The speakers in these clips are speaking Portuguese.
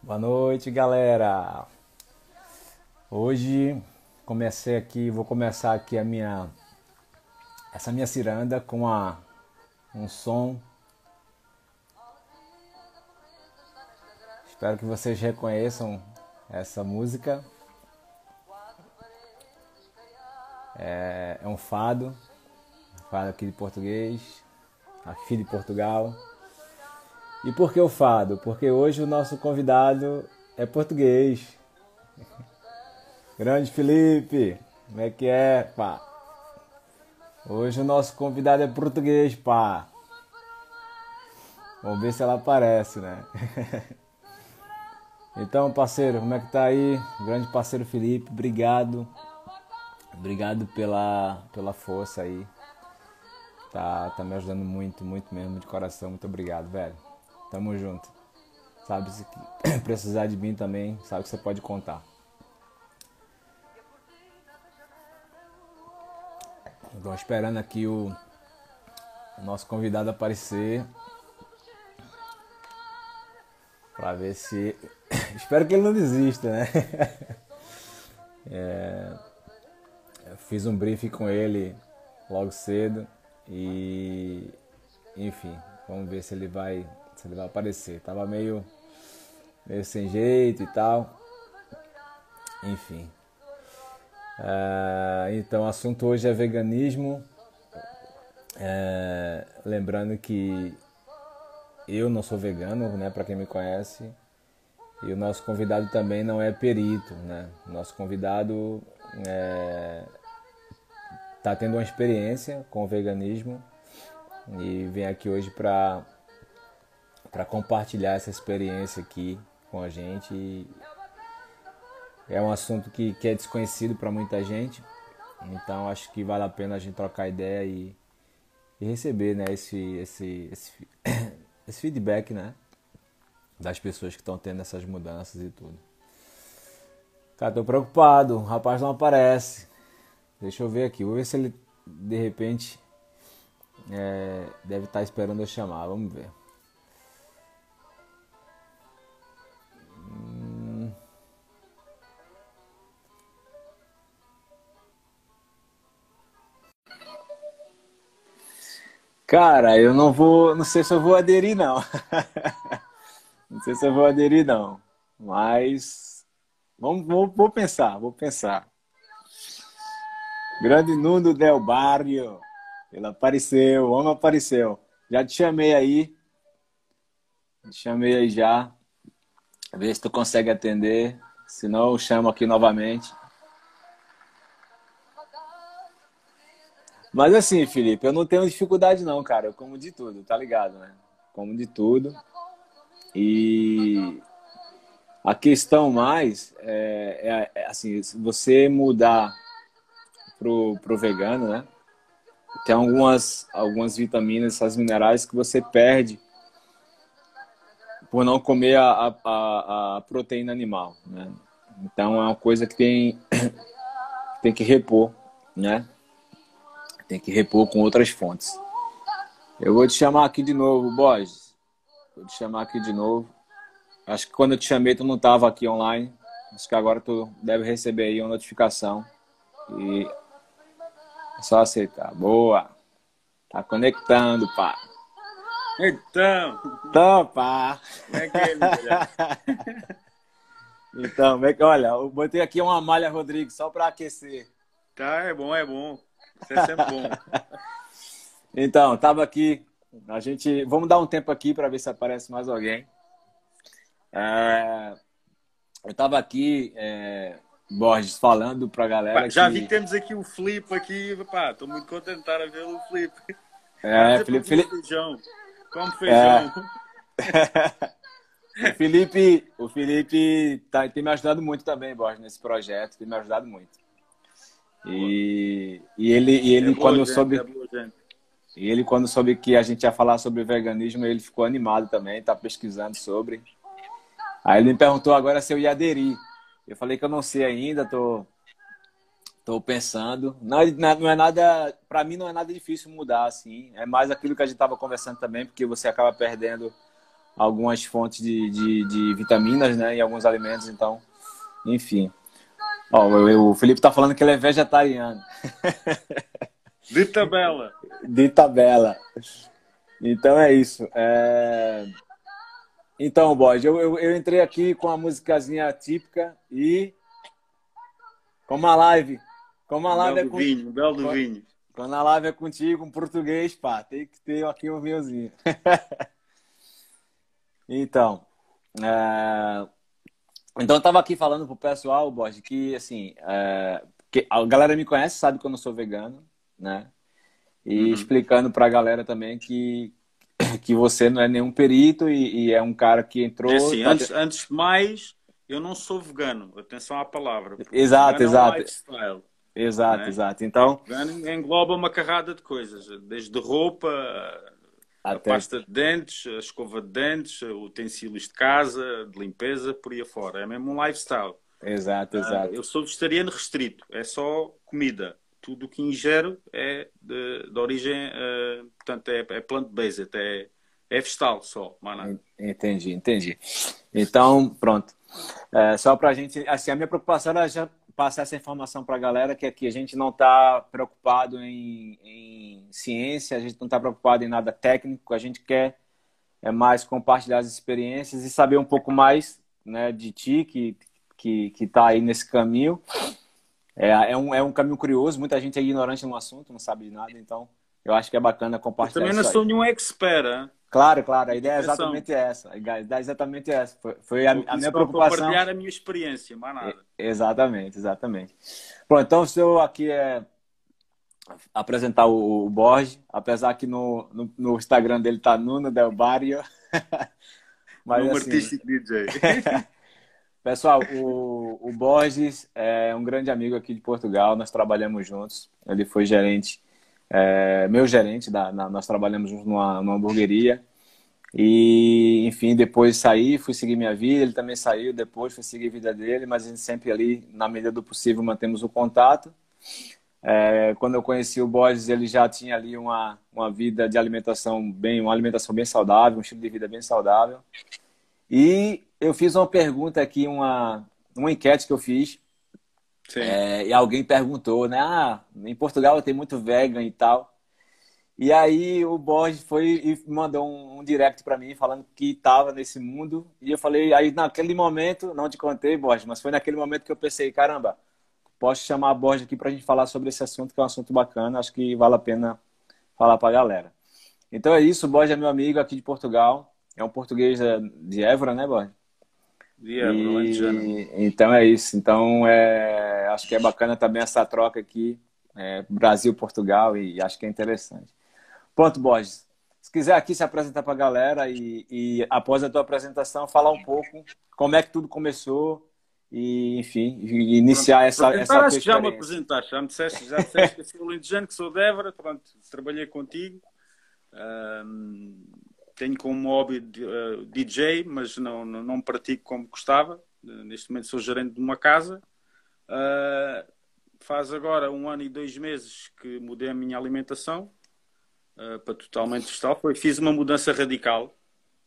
Boa noite, galera. Hoje comecei aqui, vou começar aqui a minha essa minha ciranda com a um som. Espero que vocês reconheçam essa música. É, é um fado, fado aqui de português, aqui de Portugal. E por que o fado? Porque hoje o nosso convidado é português. Grande Felipe, como é que é, pá? Hoje o nosso convidado é português, pá. Vamos ver se ela aparece, né? então, parceiro, como é que tá aí? Grande parceiro Felipe, obrigado. Obrigado pela, pela força aí. Tá, tá me ajudando muito, muito mesmo, de coração. Muito obrigado, velho. Tamo junto. Sabe, se precisar de mim também, sabe que você pode contar. Estou esperando aqui o, o nosso convidado aparecer. Pra ver se. Espero que ele não desista, né? é... Fiz um briefing com ele logo cedo e. Enfim, vamos ver se ele vai se ele vai aparecer. Tava meio, meio sem jeito e tal. Enfim. É, então, o assunto hoje é veganismo. É, lembrando que eu não sou vegano, né? Para quem me conhece. E o nosso convidado também não é perito, né? Nosso convidado está é, tendo uma experiência com o veganismo e vem aqui hoje para para compartilhar essa experiência aqui com a gente. É um assunto que, que é desconhecido para muita gente, então acho que vale a pena a gente trocar ideia e, e receber né, esse, esse, esse, esse feedback né, das pessoas que estão tendo essas mudanças e tudo. Cara, tô preocupado, o rapaz não aparece. Deixa eu ver aqui, vou ver se ele de repente é, deve estar tá esperando eu chamar, vamos ver. Cara, eu não vou, não sei se eu vou aderir não. não sei se eu vou aderir não, mas vamos, vou, vou pensar, vou pensar. Grande Nuno Del Barrio, ele apareceu, o homem apareceu. Já te chamei aí, te chamei aí já. Vê se tu consegue atender, senão eu chamo aqui novamente. Mas assim, Felipe, eu não tenho dificuldade não, cara. Eu como de tudo, tá ligado, né? Como de tudo. E a questão mais é, é, é assim, você mudar pro, pro vegano, né? Tem algumas, algumas vitaminas, essas minerais que você perde por não comer a, a, a proteína animal, né? Então é uma coisa que tem, tem que repor, né? Tem que repor com outras fontes. Eu vou te chamar aqui de novo, Borges. Vou te chamar aqui de novo. Acho que quando eu te chamei, tu não estava aqui online. Acho que agora tu deve receber aí uma notificação. E é só aceitar. Boa. Tá conectando, pá. Então. Então, pá. Como é que é, Então, olha, eu botei aqui uma malha Rodrigo só para aquecer. Tá, é bom, é bom. Isso é sempre bom. então, tava aqui. A gente. Vamos dar um tempo aqui para ver se aparece mais alguém. É... Eu tava aqui, é... Borges, falando pra galera. Pá, já que... vi que temos aqui o Flip aqui. Tô muito contente de ver o Flip. É, Felipe. Felipe... Feijão. Como feijão. É... o Felipe, o Felipe tá, tem me ajudado muito também, Borges, nesse projeto. Tem me ajudado muito. E, e ele, e ele é quando gente, soube. É e ele, quando soube que a gente ia falar sobre veganismo, ele ficou animado também, tá pesquisando sobre. Aí ele me perguntou agora se eu ia aderir. Eu falei que eu não sei ainda, tô, tô pensando. Não, não é nada, para mim não é nada difícil mudar assim. É mais aquilo que a gente tava conversando também, porque você acaba perdendo algumas fontes de, de, de vitaminas, né? E alguns alimentos, então, enfim. Ó, o, Felipe tá falando que ele é vegetariano. De tabela. De tabela. Então é isso. É... Então, Bode, eu, eu, eu, entrei aqui com a musicazinha típica e. Como a live. Como a live belo é com... vinho, belo do vinho. Quando a live é contigo, um português, pá, tem que ter aqui um vinhozinho. então. É... Então, eu tava aqui falando pro pessoal, Bode, que assim. É... Que a galera me conhece, sabe que eu não sou vegano, né? E uhum. explicando pra galera também que, que você não é nenhum perito e, e é um cara que entrou. É assim, tá... antes, antes mais, eu não sou vegano. Atenção à palavra. Exato, exato. É um lifestyle, exato, né? exato. Então. Vegano engloba uma carrada de coisas, desde roupa, Até... a pasta de dentes, a escova de dentes, utensílios de casa, de limpeza, por aí afora. É mesmo um lifestyle. Exato, ah, exato. Eu sou vegetariano restrito, é só comida tudo o que ingero é de, de origem, uh, portanto, é, é plant-based, é, é vegetal só, mano. Entendi, entendi. Então, pronto. É, só para a gente, assim, a minha preocupação era já passar essa informação para a galera que aqui a gente não está preocupado em, em, ciência, a gente não está preocupado em nada técnico, a gente quer é mais compartilhar as experiências e saber um pouco mais né, de ti, que que está aí nesse caminho. É, é, um, é um caminho curioso, muita gente é ignorante no assunto, não sabe de nada, então eu acho que é bacana compartilhar. Eu também não sou nenhum expert, hein? Claro, claro, a ideia é exatamente essa. A ideia é exatamente essa. Foi, foi a, a minha preocupação. compartilhar a minha experiência, mais nada. exatamente, exatamente. Bom, então o seu aqui é apresentar o, o Borges, apesar que no, no, no, Instagram dele tá Nuno Del Barrio. Mas, Número assim, artístico DJ. Pessoal, o, o Borges é um grande amigo aqui de Portugal, nós trabalhamos juntos. Ele foi gerente, é, meu gerente, da, na, nós trabalhamos numa, numa hamburgueria. E, enfim, depois saí, fui seguir minha vida. Ele também saiu depois, fui seguir a vida dele, mas a gente sempre ali, na medida do possível, mantemos o contato. É, quando eu conheci o Borges, ele já tinha ali uma, uma vida de alimentação bem, uma alimentação bem saudável, um estilo de vida bem saudável. E eu fiz uma pergunta aqui, uma, uma enquete que eu fiz. É, e alguém perguntou, né? Ah, em Portugal tem muito vegan e tal. E aí o Borges foi e mandou um, um direct para mim falando que estava nesse mundo. E eu falei, aí naquele momento, não te contei, Borges, mas foi naquele momento que eu pensei, caramba, posso chamar a Borges aqui para a gente falar sobre esse assunto, que é um assunto bacana, acho que vale a pena falar para a galera. Então é isso, o Borges é meu amigo aqui de Portugal, é um português de Évora, né, Borges? Yeah, e, então é isso. Então é, acho que é bacana também essa troca aqui, é, Brasil-Portugal, e acho que é interessante. Pronto, Borges. Se quiser aqui se apresentar para a galera e, e, após a tua apresentação falar um pouco como é que tudo começou e enfim iniciar pronto, essa essa que já me apresentaste, já me disseste, já disseste que sou lindejano, que sou de Évora, pronto, trabalhei contigo. Um, tenho como hobby uh, DJ, mas não, não, não, pratico como gostava. Neste momento sou gerente de uma casa. Uh, faz agora um ano e dois meses que mudei a minha alimentação uh, para totalmente vegetal. Foi, fiz uma mudança radical.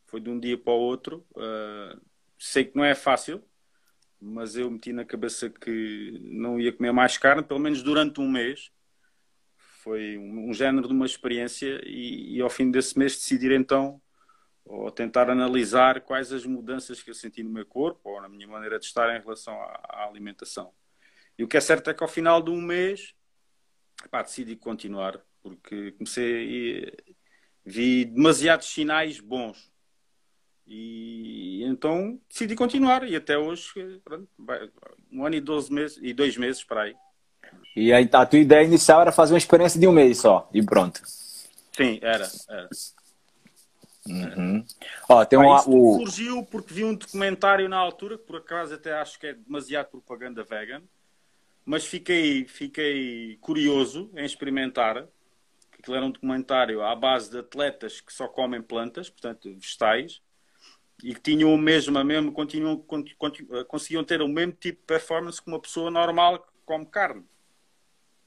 Foi de um dia para o outro. sei que não é fácil, mas eu meti na cabeça que não ia comer mais carne, pelo menos durante um mês foi um, um, género de uma experiência e, e, ao fim desse mês decidir então ou tentar analisar quais as mudanças que eu senti no meu corpo ou na minha maneira de estar em relação à alimentação. E o que é certo é que ao final de um mês pá, decidi continuar porque comecei e vi demasiados sinais bons e então decidi continuar e até hoje pronto, um ano e 12 meses e dois meses para aí e aí a tua ideia inicial era fazer uma experiência de um mês só, e pronto. Sim, era. era. Uhum. Ó, tem o... surgiu porque vi um documentário na altura, que por acaso até acho que é demasiado propaganda vegan, mas fiquei, fiquei curioso em experimentar. Aquilo era um documentário à base de atletas que só comem plantas, portanto vegetais, e que tinham o mesmo, a mesmo continuam, continuam, conseguiam ter o mesmo tipo de performance que uma pessoa normal que come carne.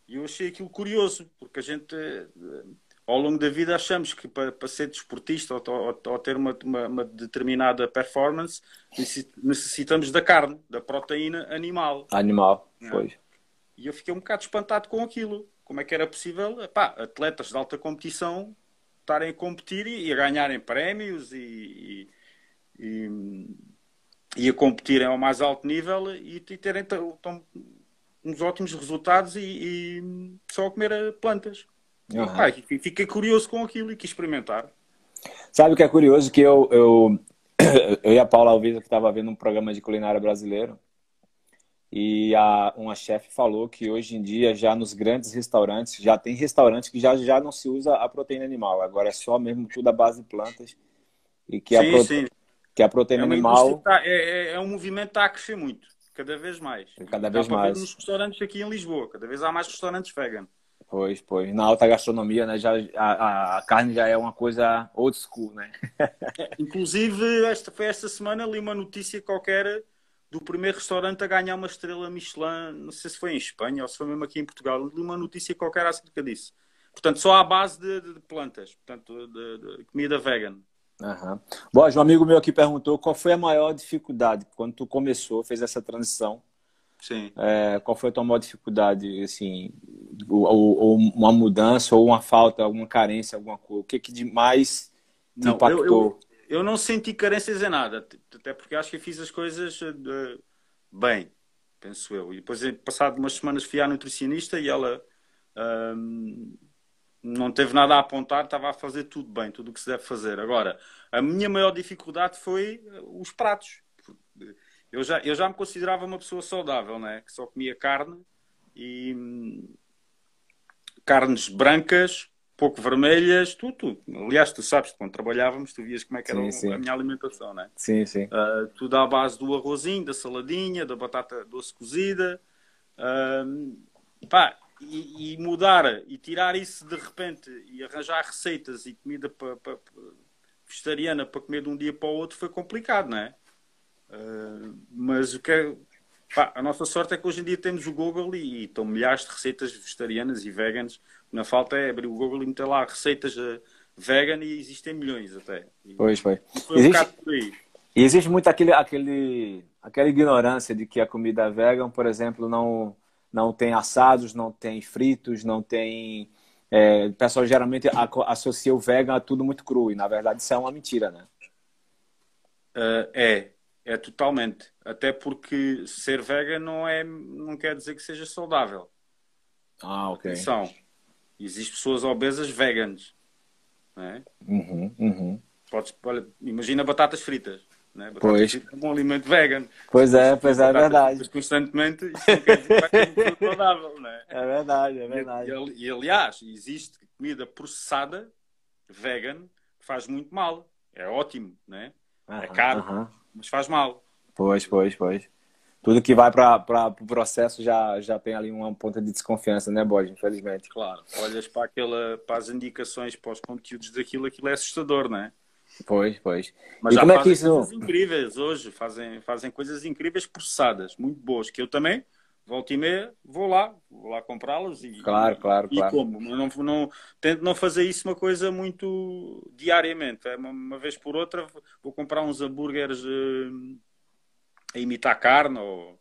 E eu achei aquilo curioso, porque a gente. ao longo da vida achamos que para, para ser desportista ou, ou, ou ter uma, uma, uma, determinada performance necessitamos da carne, da proteína animal. Animal, é. pois. E eu fiquei um bocado espantado com aquilo. Como é que era possível epá, atletas de alta competição estarem a competir e, e a ganharem prémios e, e, e, a competirem ao mais alto nível e, e terem tão, uns ótimos resultados e, só a comer plantas. Uhum. Ah, fiquei curioso com aquilo e quis experimentar. Sabe o que é curioso? Que eu, eu, eu e a Paula Alvisa, que estava vendo um programa de culinária brasileiro, e a, uma chefe falou que hoje em dia, já nos grandes restaurantes, já tem restaurantes que já, já não se usa a proteína animal, agora é só mesmo tudo à base de plantas. E que, sim, a, prote... que a proteína é animal. Tá, é, é, é, um movimento que está a crescer muito, cada vez mais. Cada vez mais. nos restaurantes aqui em Lisboa, cada vez há mais restaurantes vegan. Pois, pois. Na alta gastronomia, né, já, a, a carne já é uma coisa old school, né? É, inclusive, esta, foi esta semana li uma notícia qualquer do primeiro restaurante a ganhar uma estrela Michelin, não sei se foi em Espanha ou se foi mesmo aqui em Portugal, li uma notícia qualquer acerca disso. Portanto, só à base de, de plantas, portanto, de, de comida vegan. Uhum. Bom, um amigo meu aqui perguntou qual foi a maior dificuldade quando tu começou, fez essa transição Sim. É, qual foi a tua maior dificuldade, assim, ou, ou, uma mudança, ou uma falta, alguma carência, alguma coisa? O que que de mais te não, impactou? Eu, eu, eu, não senti carências em nada, até porque acho que fiz as coisas uh, bem, penso eu. E depois, passado umas semanas, fui à nutricionista e ela um, não teve nada a apontar, estava a fazer tudo bem, tudo o que se deve fazer. Agora, a minha maior dificuldade foi os pratos eu já, eu já me considerava uma pessoa saudável, né? que só comia carne e hum, carnes brancas, pouco vermelhas, tudo, tudo. Aliás, tu sabes, quando trabalhávamos, tu vias como é que era sim, sim. a minha alimentação, né? Sim, sim. Uh, tudo à base do arrozinho, da saladinha, da batata doce cozida. Uh, pá, e, e, mudar e tirar isso de repente e arranjar receitas e comida para, vegetariana para comer de um dia para o outro foi complicado, não é? Ah, mas o que é, pá, a nossa sorte é que hoje em dia temos o Google e, e estão milhares de receitas vegetarianas e veganas. Na falta é abrir o Google e meter lá receitas uh, vegan e existem milhões até. E, pois, foi. Foi existe, um E existe muito aquele, aquele, aquela ignorância de que a comida vegan, por exemplo, não, não tem assados, não tem fritos, não tem. É, o pessoal geralmente associa o vegan a tudo muito cru, e na verdade isso é uma mentira, né? Uh, é, é totalmente. Até porque ser vegan não, é, não quer dizer que seja saudável. Ah, ok. Atenção. Existem pessoas obesas veganas. É? Uhum, uhum. Podes, olha, imagina batatas fritas. Né? Batatas pois. fritas é um alimento vegan. Pois é, pois é, é verdade. Constantemente, isso não quer dizer que vai ser saudável. Não é? é verdade, é verdade. E, e, aliás, existe comida processada vegan que faz muito mal. É ótimo, né? é caro mas faz mal. Pois, pois, pois. Tudo que vai para o pro processo já, já tem ali uma ponta de desconfiança, né, Bode? Infelizmente. Claro. Olhas para, aquela, para as indicações, para os conteúdos daquilo, aquilo é assustador, não é? Pois, pois. Mas e já como é que isso... coisas incríveis hoje, fazem, fazem coisas incríveis processadas, muito boas, que eu também, volta e meia, vou lá, vou lá comprá-las e, claro, claro, e claro. como. Não, não, tento não fazer isso uma coisa muito diariamente. É uma, uma vez por outra vou comprar uns hambúrgueres uh, a imitar carne ou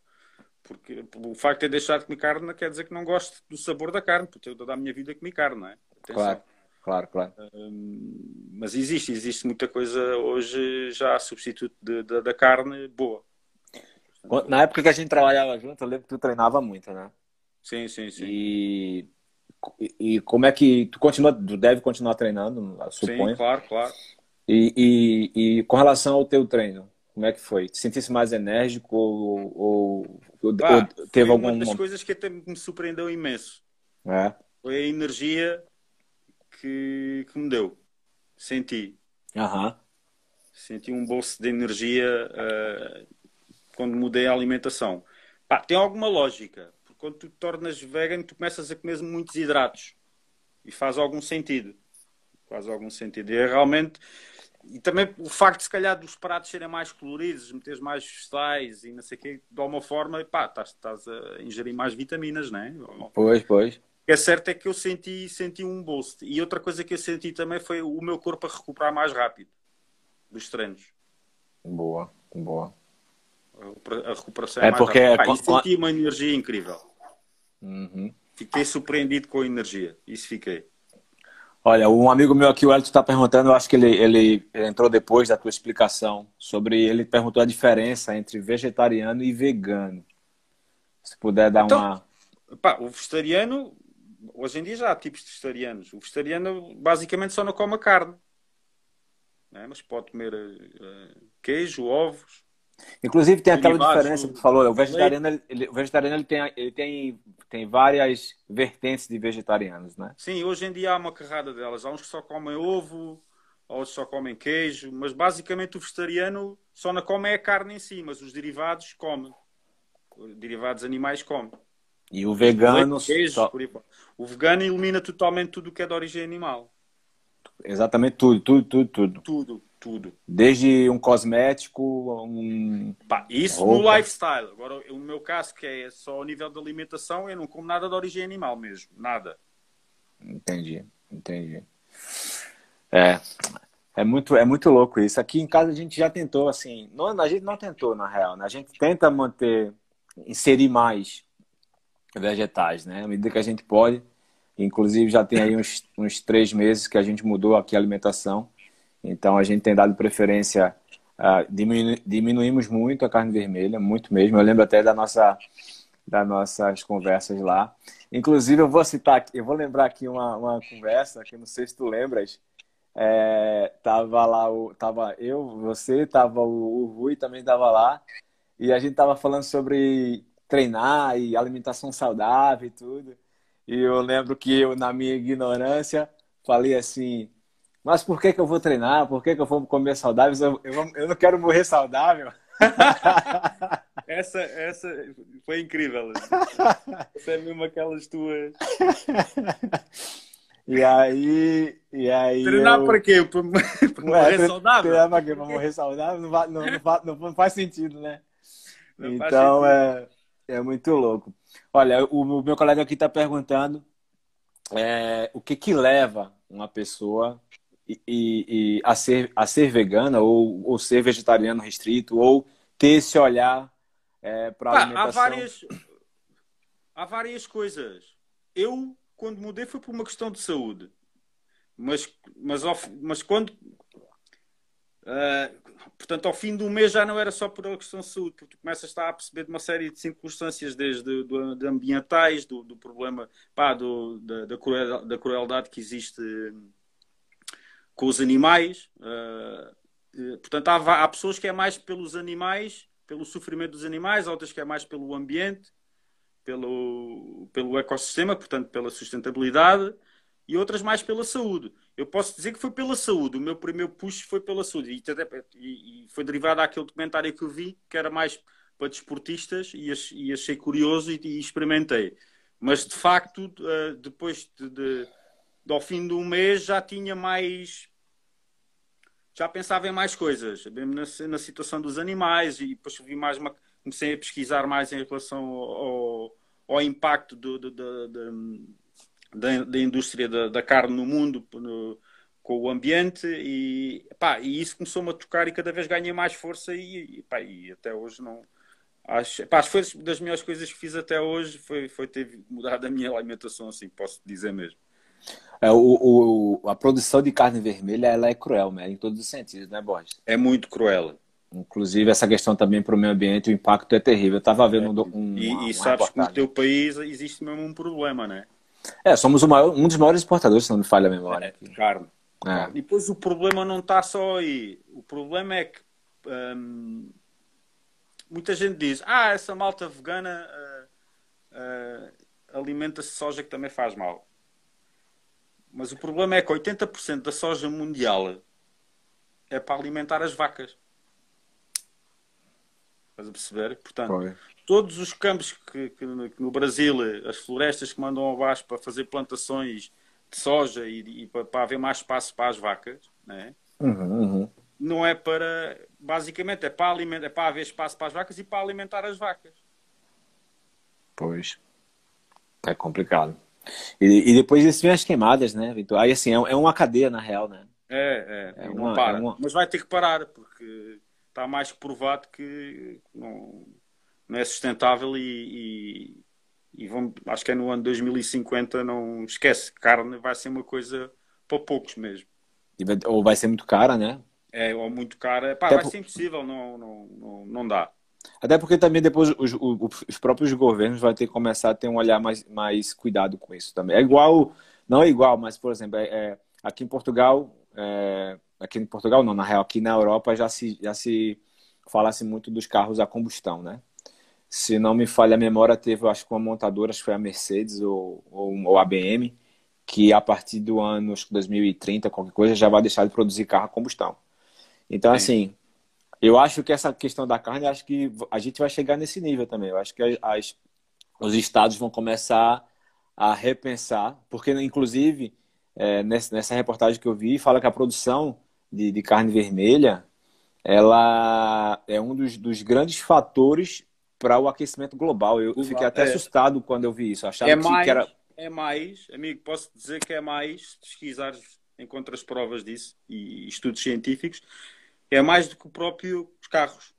porque o facto de ter deixado de comer carne não quer dizer que não gosto do sabor da carne, porque eu toda a minha vida comi carne, não é? Atenção. Claro, claro, claro. Um, mas existe, existe muita coisa hoje já substituto de, de, da carne boa. Na época que a gente trabalhava junto, eu lembro que tu treinava muito, né? Sim, sim, sim. E, e como é que tu continua, tu deve continuar treinando, suponho. Sim, claro, claro. E, e, e com relação ao teu treino, como é que foi? Te sentisse mais enérgico ou, ou, ou teve algum uma das coisas que até me surpreendeu imenso. É. Foi a energia que, que me deu. Senti. Aham. Senti um bolso de energia uh, quando mudei a alimentação. Pá, tem alguma lógica, porque quando tu te tornas vegan, tu começas a comer muitos hidratos e faz algum sentido. Faz algum sentido. E é realmente. E também o facto de, se calhar, dos pratos serem mais coloridos, meteres mais vegetais e não sei o quê, de alguma forma, pá, estás, estás a ingerir mais vitaminas, não é? Pois, pois. é certo é que eu senti, senti um boost. E outra coisa que eu senti também foi o meu corpo a recuperar mais rápido dos treinos. Boa, boa. A recuperação é, é mais porque rápida. Ah, senti uma energia incrível. Uhum. Fiquei surpreendido com a energia. Isso fiquei. Olha, um amigo meu aqui, o Elton, está perguntando, eu acho que ele, ele, ele, entrou depois da tua explicação, sobre ele perguntou a diferença entre vegetariano e vegano. Se puder dar então, uma. Pá, o vegetariano, hoje em dia já há tipos de vegetarianos. O vegetariano basicamente só não come carne, né? mas pode comer uh, queijo, ovos. Inclusive tem aquela diferença que tu falou, o vegetariano, ele, o vegetariano ele tem, ele tem tem várias vertentes de vegetarianos, né? Sim, hoje em dia há uma carrada delas. Há uns que só comem ovo, outros só comem queijo, mas basicamente o vegetariano só não come a carne em si, mas os derivados come. Os derivados animais come. E o vegano. Queijo, só... O vegano elimina totalmente tudo o que é de origem animal. Exatamente tudo, tudo, tudo, tudo. Tudo tudo. Desde um cosmético, um. Pá, isso roupa. no lifestyle. Agora, o meu caso, que é só o nível de alimentação, eu não como nada de origem animal mesmo. Nada. Entendi, entendi. É. É muito, é muito louco isso. Aqui em casa a gente já tentou, assim. Não, a gente não tentou, na real, né? A gente tenta manter, inserir mais vegetais, né? À medida que a gente pode. Inclusive já tem aí uns, uns três meses que a gente mudou aqui a alimentação. Então a gente tem dado preferência, uh, diminu diminuímos muito a carne vermelha, muito mesmo. Eu lembro até da nossa, das nossas conversas lá. Inclusive eu vou citar, eu vou lembrar aqui uma, uma conversa que não sei se tu lembras. É, tava lá, o, tava eu, você, tava o, o Rui também tava lá e a gente tava falando sobre treinar e alimentação saudável e tudo. E eu lembro que eu, na minha ignorância, falei assim: mas por que, que eu vou treinar? Por que, que eu vou comer saudável? Eu, eu, eu não quero morrer saudável. essa, essa foi incrível. Essa é mesmo aquelas tuas. E aí. E aí treinar eu... para quê? Para, morrer saudável? Treinar para quê? Para morrer saudável? Não, vai, não, não, não, faz sentido, né? Não então é, é muito louco. Olha, o, o meu colega aqui está perguntando é, o que, que leva uma pessoa e, e, a, ser, a ser vegana ou, ou ser vegetariano restrito ou ter esse olhar é, para a alimentação? Há várias, há várias coisas. Eu, quando mudei, foi por uma questão de saúde. Mas, mas, mas quando. Uh, portanto, ao fim do mês já não era só por uma questão de saúde, porque tu começas a estar a perceber de uma série de circunstâncias, desde do, de ambientais, do, do problema, pá, do, da, da, da crueldade que existe com os animais. Uh, portanto, há, há, pessoas que é mais pelos animais, pelo sofrimento dos animais, outras que é mais pelo ambiente, pelo, pelo ecossistema, portanto, pela sustentabilidade, e outras mais pela saúde. Eu posso dizer que foi pela saúde. O meu primeiro push foi pela saúde. E, e, e foi derivado daquele documentário que eu vi, que era mais para desportistas, e, e achei curioso e, experimentei. Mas, de facto, uh, depois de, de ao fim do mês já tinha mais. Já pensava em mais coisas, na, na situação dos animais, e depois vi mais uma, comecei a pesquisar mais em relação ao, ao impacto do, do, do, do da, da, indústria da, da, carne no mundo no, com o ambiente e, pá, e isso começou-me a tocar e cada vez ganhei mais força e, e, pá, e até hoje não acho, pá, foi das melhores coisas que fiz até hoje foi, foi ter mudado a minha alimentação assim, posso dizer mesmo é, o, o, a produção de carne vermelha ela é cruel, né? em todos os sentidos, né, Borges? É muito cruel. Inclusive, essa questão também para o meio ambiente, o impacto é terrível. Eu estava vendo é, um. E, uma, e sabes que no teu país existe mesmo um problema, né? É, somos maior, um dos maiores exportadores, se não me falha a memória. É, carne. É. E depois o problema não está só aí. O problema é que hum, muita gente diz: ah, essa malta vegana uh, uh, alimenta-se de soja que também faz mal. Mas o problema é que 80% da soja mundial é para alimentar as vacas. Estás a perceber? Portanto, todos os campos que, que, no Brasil, as florestas que mandam abaixo para fazer plantações de soja e, e para, para, haver mais espaço para as vacas, né? Uhum, uhum. não é para. Basicamente, é para, alimentar, é para haver espaço para as vacas e para alimentar as vacas. Pois. É complicado. E, e depois disso vem as queimadas, né, Vitor? Aí assim, é, é uma cadeia na real, né? É, é, é uma, não para. É uma... Mas vai ter que parar, porque está mais que provado que não, não é sustentável e, e, e vamos, acho que é no ano 2050, não esquece, carne vai ser uma coisa para poucos mesmo. Ou vai ser muito cara, né? É, ou muito cara. Pá, vai por... ser impossível, não, não, não, não dá. Até porque também depois os, os, próprios governos vão ter que começar a ter um olhar mais, mais cuidado com isso também. É igual, não é igual, mas, por exemplo, é, é, aqui em Portugal, é, aqui em Portugal não, na real, aqui na Europa já se, já se falasse muito dos carros a combustão, né? Se não me falha a memória, teve, acho que uma montadora, acho que foi a Mercedes ou, ou, ou a BM, que a partir do ano acho que 2030, qualquer coisa, já vai deixar de produzir carro a combustão. Então, Sim. assim, eu acho que essa questão da carne, acho que a gente vai chegar nesse nível também. Eu acho que as, os estados vão começar a repensar, porque, inclusive, é, nessa reportagem que eu vi, fala que a produção de, de carne vermelha ela é um dos, dos grandes fatores para o aquecimento global. Eu fiquei até é. assustado quando eu vi isso. Achava é que, mais, que era. É mais, amigo, posso dizer que é mais, pesquisares encontras provas disso e estudos científicos, é mais do que o próprio os carros.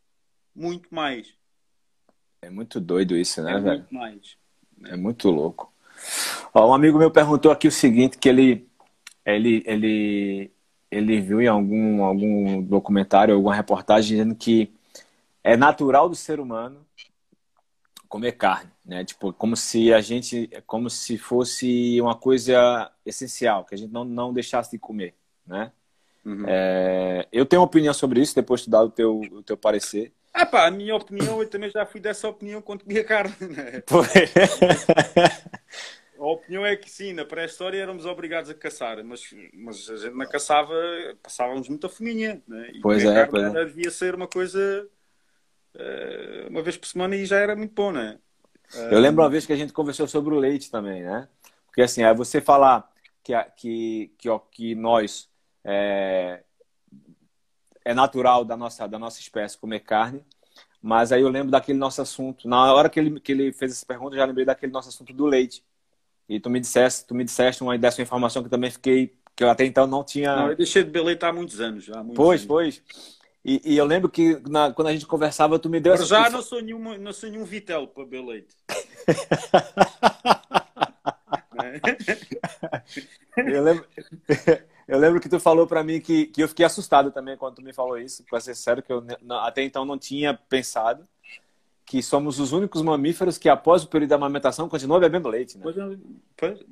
Muito mais. É muito doido isso, né, é velho? Muito mais. É muito louco. Ó, um amigo meu perguntou aqui o seguinte, que ele, ele, ele, ele viu em algum, algum documentário, alguma reportagem dizendo que é natural do ser humano comer carne, né? Tipo, como se a gente, como se fosse uma coisa essencial, que a gente não, não deixasse de comer, né? Uhum. É, eu tenho uma opinião sobre isso, depois de dar o teu, o teu parecer. Ah pá, a minha opinião, eu também já fui dessa opinião quando comia carne, né? A opinião é que sim, na pré-história éramos obrigados a caçar, mas, mas a gente não caçava, passávamos muita fominha, né? E pois é, pois é. devia ser uma coisa uh, uma vez por semana e já era muito bom, né? Eu lembro uma vez que a gente conversou sobre o leite também, né? Porque assim, aí você falar que, que, que, que nós é, é natural da nossa, da nossa espécie comer carne, mas aí eu lembro daquele nosso assunto. Na hora que ele, que ele fez essa pergunta, eu já lembrei daquele nosso assunto do leite. E tu me disseste, tu me disseste uma dessa informação que eu também fiquei, que eu até então não tinha. Não, eu deixei de beber leite há muitos anos já. Muitos pois, anos. pois. E, e, eu lembro que na, quando a gente conversava, tu me deu. Mas já não sou, nenhuma, não sou nenhum vitel para beber leite. eu lembro. Eu lembro que tu falou para mim que, que eu fiquei assustado também quando tu me falou isso, para ser sério, que eu até então não tinha pensado que somos os únicos mamíferos que após o período da amamentação continuam bebendo leite, né?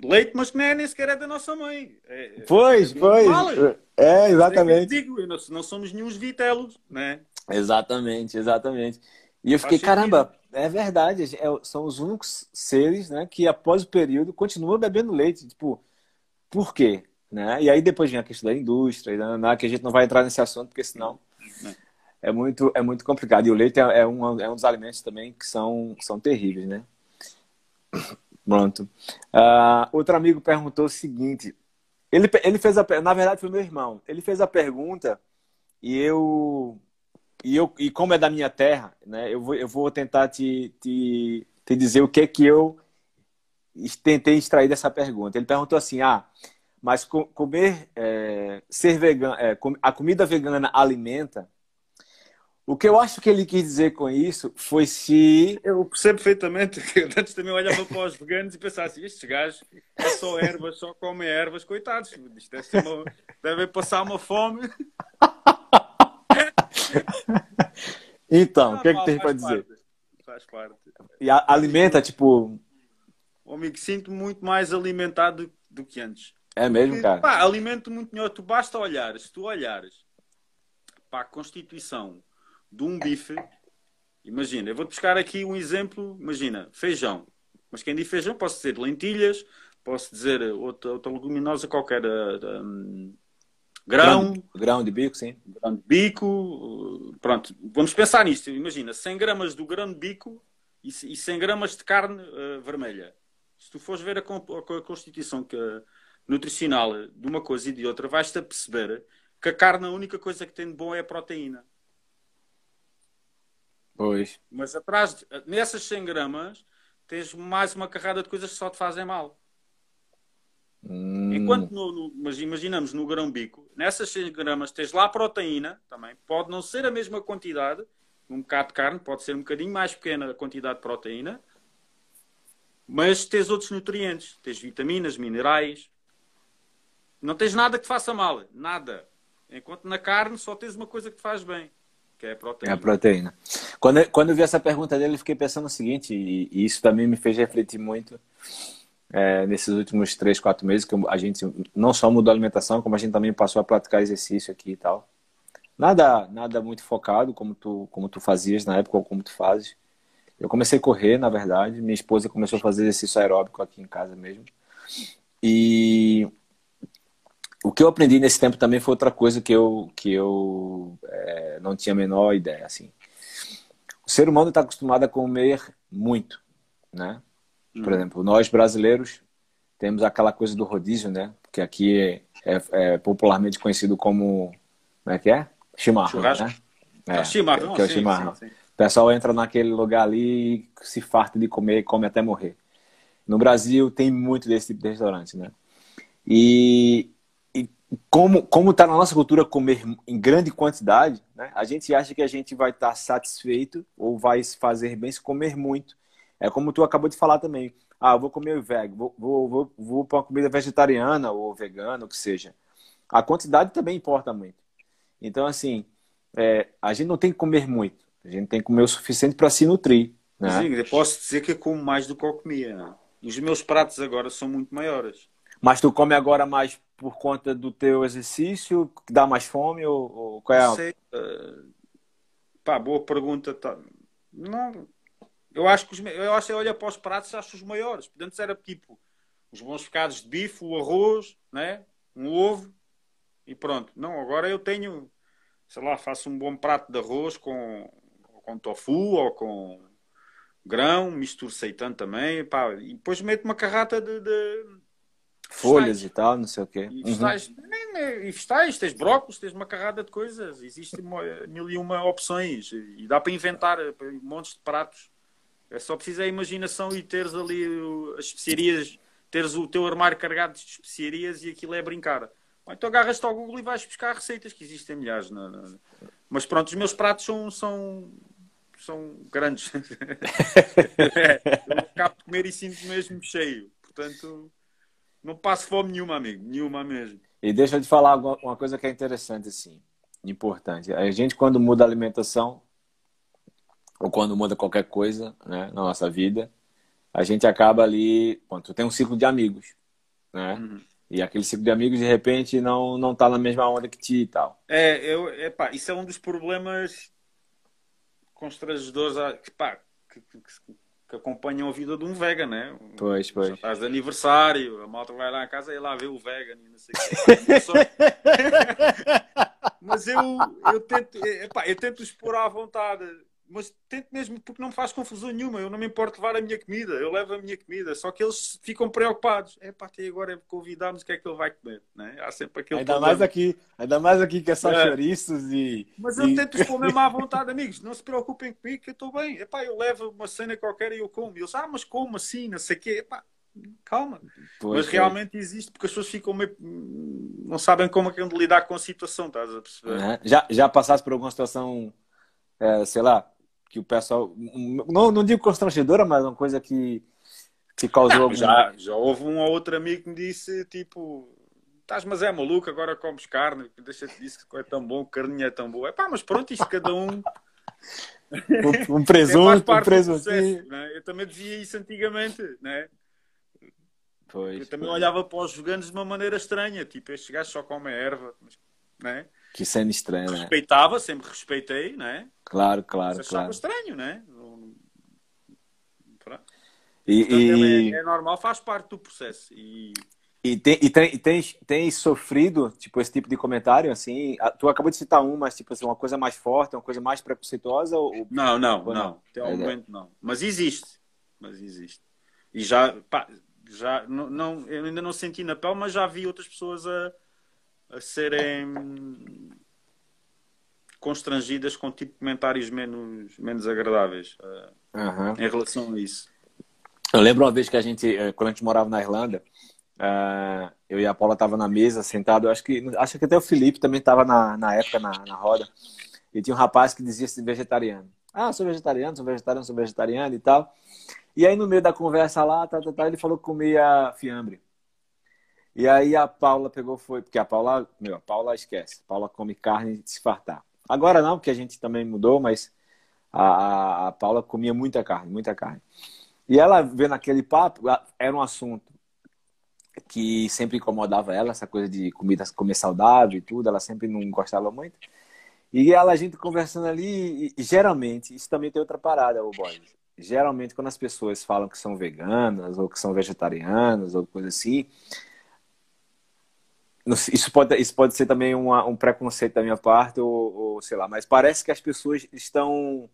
leite, mas que nem, é, nem sequer é da nossa mãe. É, é pois, é pois. É, exatamente. É digo, nós não somos nenhum vitelos, né? Exatamente, exatamente. E eu fiquei, caramba, é verdade, é, são os únicos seres né, que após o período continuam bebendo leite. Tipo, por quê? Né? E aí depois vem a questão da indústria, né, que a gente não vai entrar nesse assunto, porque senão é muito, é muito complicado. E o leite é, é, um, é um dos alimentos também que são, são terríveis, né? Pronto. Uh, outro amigo perguntou o seguinte. Ele, ele fez a na verdade foi meu irmão. Ele fez a pergunta e eu e eu e como é da minha terra, né? Eu vou, eu vou tentar te, te, te dizer o que é que eu tentei extrair dessa pergunta. Ele perguntou assim: ah, mas comer, é, ser vegano, é, a comida vegana alimenta. O que eu acho que ele quis dizer com isso foi se. Eu percebo perfeitamente que antes também olhava para os veganos e pensava assim: estes gajos é só ervas, só comem ervas, coitados. Isto deve uma... devem passar uma fome. então, o que é que tem para dizer? Faz parte. E alimenta, tipo. O amigo, sinto muito mais alimentado do que antes. É mesmo, cara? Pá, alimento muito melhor. Tu basta olhar, se tu olhares para a constituição de um bife, imagina, eu vou buscar aqui um exemplo, imagina, feijão. Mas quem diz feijão, posso dizer lentilhas, posso dizer outra, outra leguminosa qualquer. Um, grão, grão, de bico, sim. Grão de bico, pronto, vamos pensar nisto. Imagina, 100 gramas do grão de bico e 100 gramas de carne uh, vermelha. Se tu fores ver a, a, a constituição que nutricional de uma coisa e de outra, vais-te a perceber que a carne, a única coisa que tem de bom é a proteína. Pois. Mas atrás, de, nessas 100 gramas, tens mais uma carrada de coisas que só te fazem mal. Hum. Enquanto, no, no, mas imaginamos no grão bico, nessas 100 gramas tens lá proteína também, pode não ser a mesma quantidade, um bocado de carne, pode ser um bocadinho mais pequena a quantidade de proteína, mas tens outros nutrientes, tens vitaminas, minerais, não tens nada que te faça mal, nada. Enquanto na carne só tens uma coisa que te faz bem, que é a proteína. É a proteína. Quando, quando eu vi essa pergunta dele, eu fiquei pensando o seguinte, e, e isso também me fez refletir muito é, nesses últimos três, quatro meses, que a gente não só mudou a alimentação, como a gente também passou a praticar exercício aqui e tal. Nada, nada muito focado, como tu, como tu fazias na época, ou como tu fazes. Eu comecei a correr, na verdade. Minha esposa começou a fazer exercício aeróbico aqui em casa mesmo. E o que eu aprendi nesse tempo também foi outra coisa que eu, que eu é, não tinha a menor ideia. Assim. O ser humano está acostumado a comer muito, né? Por hum. exemplo, nós brasileiros temos aquela coisa do rodízio, né? Que aqui é, é, é popularmente conhecido como. Como é que é? Chimarrão. Churrasco. Né? É, é, chimarrão, que é o chimarrão. Sim, sim. O pessoal entra naquele lugar ali e se farta de comer e come até morrer. No Brasil tem muito desse tipo de restaurante, né? E, como como está na nossa cultura comer em grande quantidade, né? A gente acha que a gente vai estar tá satisfeito ou vai fazer bem se comer muito. É como tu acabou de falar também. Ah, vou comer veg, vou, vou, vou, vou para uma comida vegetariana ou vegana, o que seja. A quantidade também importa muito. Então, assim, é, a gente não tem que comer muito. A gente tem que comer o suficiente para se nutrir. Né? Sim, eu posso dizer que eu como mais do que eu comia. Os meus pratos agora são muito maiores. Mas tu come agora mais por conta do teu exercício, que dá mais fome ou, ou qual é a... Sei. Uh, pá, boa pergunta. Tá. Não, eu acho que os, eu acho que olha para os pratos acho os maiores. Antes era tipo os bons bocados de bife, o arroz, né? um ovo e pronto. Não, agora eu tenho, sei lá, faço um bom prato de arroz com, com tofu ou com grão, misturo seitão também, pá, e depois meto uma carrata de, de folhas e tal, não sei o quê. E vegetais, uhum. e vegetais, tens brócolis, tens uma carrada de coisas, existem mil e uma opções e dá para inventar eh, montes de pratos. É só preciso a imaginação e teres ali as especiarias, teres o teu armário carregado de especiarias e aquilo é brincar. Ou então agarras-te ao Google e vais buscar receitas que existem milhares. Na... Mas pronto, os meus pratos são, são, são grandes. é, eu acabo de comer e sinto mesmo cheio. Portanto, não passo fome nenhuma, amigo. Nenhuma mesmo. E deixa eu te falar uma coisa que é interessante, assim, importante. A gente, quando muda a alimentação, ou quando muda qualquer coisa né, na nossa vida, a gente acaba ali. Ponto, tem um ciclo de amigos, né? Uhum. E aquele ciclo de amigos, de repente, não, não tá na mesma onda que ti e tal. É, eu, epá, isso é um dos problemas constrangedores pá, que, que, que acompanham a vida de um vegan, né? Pois, pois. Estás de aniversário, a malta vai lá à casa e lá vê o vegan e não sei o quê. Mas eu, eu, tento, epá, eu tento expor à vontade mas tento mesmo porque não me faz confusão nenhuma. Eu não me importo levar a minha comida, eu levo a minha comida. Só que eles ficam preocupados. É pá, até agora convidámos o que é que ele vai comer. Né? Há sempre aquele ainda mais aqui Ainda mais aqui que é só é. chouriços e. Mas eu e... tento mesmo à vontade, amigos. Não se preocupem comigo que eu estou bem. É pá, eu levo uma cena qualquer e eu como. E eles, ah, mas como assim? Não sei o quê. Epá, calma. Pois mas é. realmente existe porque as pessoas ficam meio. não sabem como é que lidar com a situação, estás a perceber? Uhum. Já, já passaste por alguma situação, é, sei lá, que o pessoal. Não, não digo constrangedora, mas uma coisa que, que causou. Não, algum... já, já houve um ou outro amigo que me disse tipo. Estás, mas é maluco, agora comes carne, deixa-te disso que é tão bom, carninha é tão boa. É pá, mas pronto, isto cada um. um, um presunto, um presuntinho. Né? Eu também dizia isso antigamente, né? Pois, eu também pois. olhava para os veganos de uma maneira estranha, tipo, estes gajos só comem erva, né? Que sendo estranho, né? Respeitava, sempre respeitei, né? Claro, claro, Mas claro. estranho, né? E, Portanto, e... É, é, normal, faz parte do processo. E, e, tem, e tem, tens, tens sofrido, tipo, esse tipo de comentário, assim? Tu acabou de citar um, mas, tipo assim, uma coisa mais forte, uma coisa mais preconceituosa? Ou... Não, não, ou não. Ao é, momento, não. Mas existe. Mas existe. E já, pá, já não, não, eu ainda não senti na pele, mas já vi outras pessoas a, a serem constrangidas com tipo de comentários menos, menos agradáveis uh, uhum. em relação a isso. Eu lembro uma vez que a gente, eh, quando a gente morava na Irlanda, Uh, eu e a Paula tava na mesa, sentado. Acho que, acho que até o Felipe também estava na, na época na, na roda. E tinha um rapaz que dizia ser vegetariano. Ah, sou vegetariano, sou vegetariano, sou vegetariano e tal. E aí, no meio da conversa lá, tá, tá, tá, ele falou que comia fiambre. E aí a Paula pegou, foi, porque a Paula, meu, a Paula esquece. A Paula come carne de se fartar. Agora não, porque a gente também mudou, mas a, a Paula comia muita carne, muita carne. E ela vendo aquele papo, era um assunto que sempre incomodava ela, essa coisa de comida, comer saudável e tudo, ela sempre não gostava muito. E ela, a gente conversando ali, e, geralmente, isso também tem outra parada, o boy. Geralmente, quando as pessoas falam que são veganas, ou que são vegetarianas, ou coisa assim, isso pode, isso pode ser também uma, um preconceito da minha parte, ou, ou, sei lá, mas parece que as pessoas estão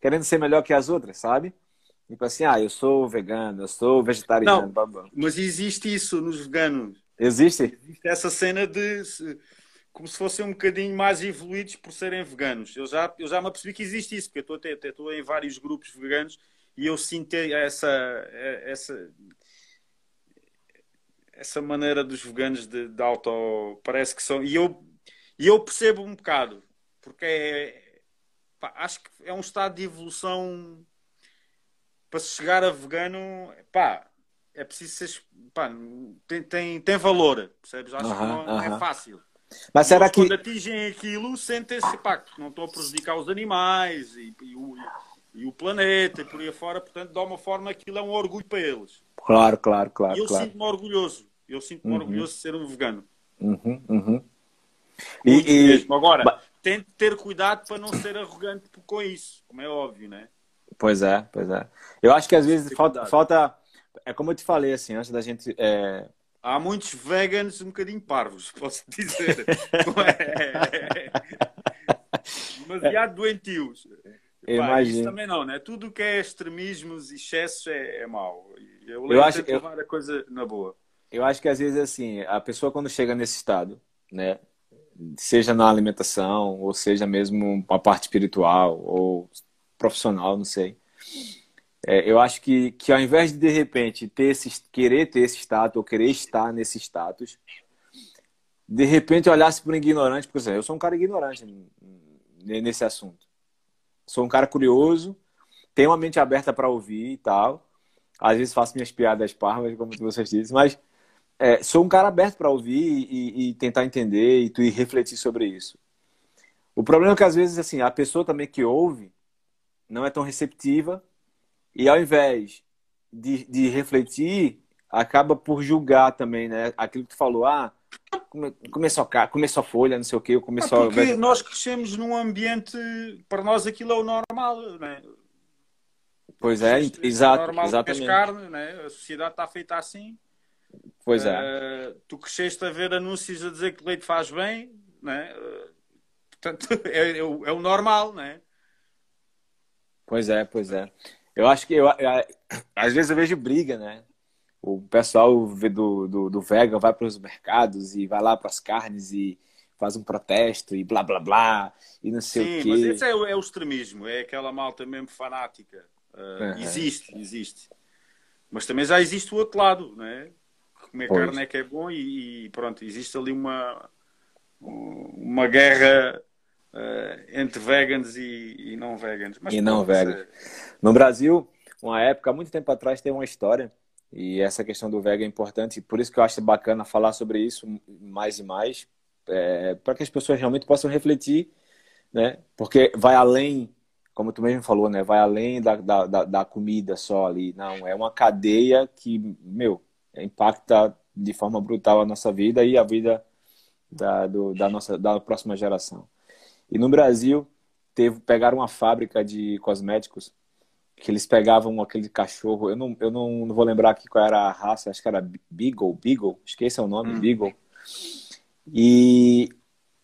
querendo ser melhor que as outras, sabe? Tipo assim, ah, eu sou vegano, eu sou vegetariano. Não, mas existe isso nos veganos. Existe? Existe essa cena de como se fossem um bocadinho mais evoluídos por serem veganos. Eu já, eu já me apercebi que existe isso, porque eu estou, em vários grupos veganos e eu sinto essa, essa, essa maneira dos veganos de, de auto. Parece que são. E eu, e eu percebo um bocado, porque é, pá, acho que é um estado de evolução para se chegar a vegano, pá, é preciso ser. Pá, tem, tem, tem valor, percebes? Acho que não, é fácil. Mas será que. Quando atingem aquilo, sentem-se, pá, não estão a prejudicar os animais e, e, o, e o planeta e por aí fora, portanto, de uma forma aquilo é um orgulho para eles. Claro, claro, claro. E eu claro. sinto-me orgulhoso. Eu sinto-me uhum. orgulhoso de ser um vegano. Uhum, uhum. E, e... Agora, tente ter cuidado para não ser arrogante com isso, como é óbvio, né? Pois é, pois é. Eu acho que às vezes falta, falta. É como eu te falei, assim, antes da gente. É... Há muitos veganos um bocadinho parvos, posso dizer. é... Demasiado doentios. Pá, isso também não, né? Tudo que é extremismos e excessos é, é mau. Eu, eu acho que levar a coisa na boa. Eu acho que às vezes assim, a pessoa quando chega nesse estado, né, seja na alimentação ou seja mesmo a parte espiritual ou profissional, não sei. É, eu acho que, que ao invés de de repente ter esse, querer ter esse status ou querer estar nesse status, de repente olhasse para um ignorante, por exemplo, eu sou um cara ignorante nesse assunto. Sou um cara curioso, tenho uma mente aberta para ouvir e tal. Às vezes faço minhas piadas parvas, como vocês dizem, mas é, sou um cara aberto para ouvir e, e, tentar entender e, e refletir sobre isso. O problema é que às vezes assim a pessoa também que ouve não é tão receptiva e ao invés de, de refletir, acaba por julgar também, né? Aquilo que tu falou, ah, começou a, começou a folha, não sei o quê, começou ah, porque a... nós crescemos num ambiente, para nós aquilo é o normal, né? Pois é, exato, é normal exatamente. carne, né? A sociedade está feita assim. Pois é. Uh, tu cresceste a ver anúncios a dizer que leite faz bem, né? Uh, portanto, é, é, o, é o normal, né? Pois é, pois é. Eu acho que eu, eu, às vezes eu vejo briga, né? O pessoal do, do, do vegan vai para os mercados e vai lá para as carnes e faz um protesto e blá blá blá e não sei Sim, o quê. mas esse é o, é o extremismo, é aquela malta mesmo fanática. Uh, uhum. Existe, existe. Mas também já existe o outro lado, né? Comer pois. carne é que é bom e, e pronto, existe ali uma, uma guerra uh, entre vegans e, e não vegans. Mas, e não vegans. É... No Brasil, uma época, muito tempo atrás, tem uma história, e essa questão do vegan é importante, por isso que eu acho bacana falar sobre isso mais e mais, é, para que as pessoas realmente possam refletir, né? Porque vai além, como tu mesmo falou, né? Vai além da, da, da comida só ali. Não, é uma cadeia que, meu, impacta de forma brutal a nossa vida e a vida da, do, da nossa da próxima geração. E no Brasil, teve, pegaram uma fábrica de cosméticos que eles pegavam aquele cachorro, eu não, eu não, não vou lembrar aqui qual era a raça, acho que era Beagle, Beagle, é o nome, hum. Beagle. E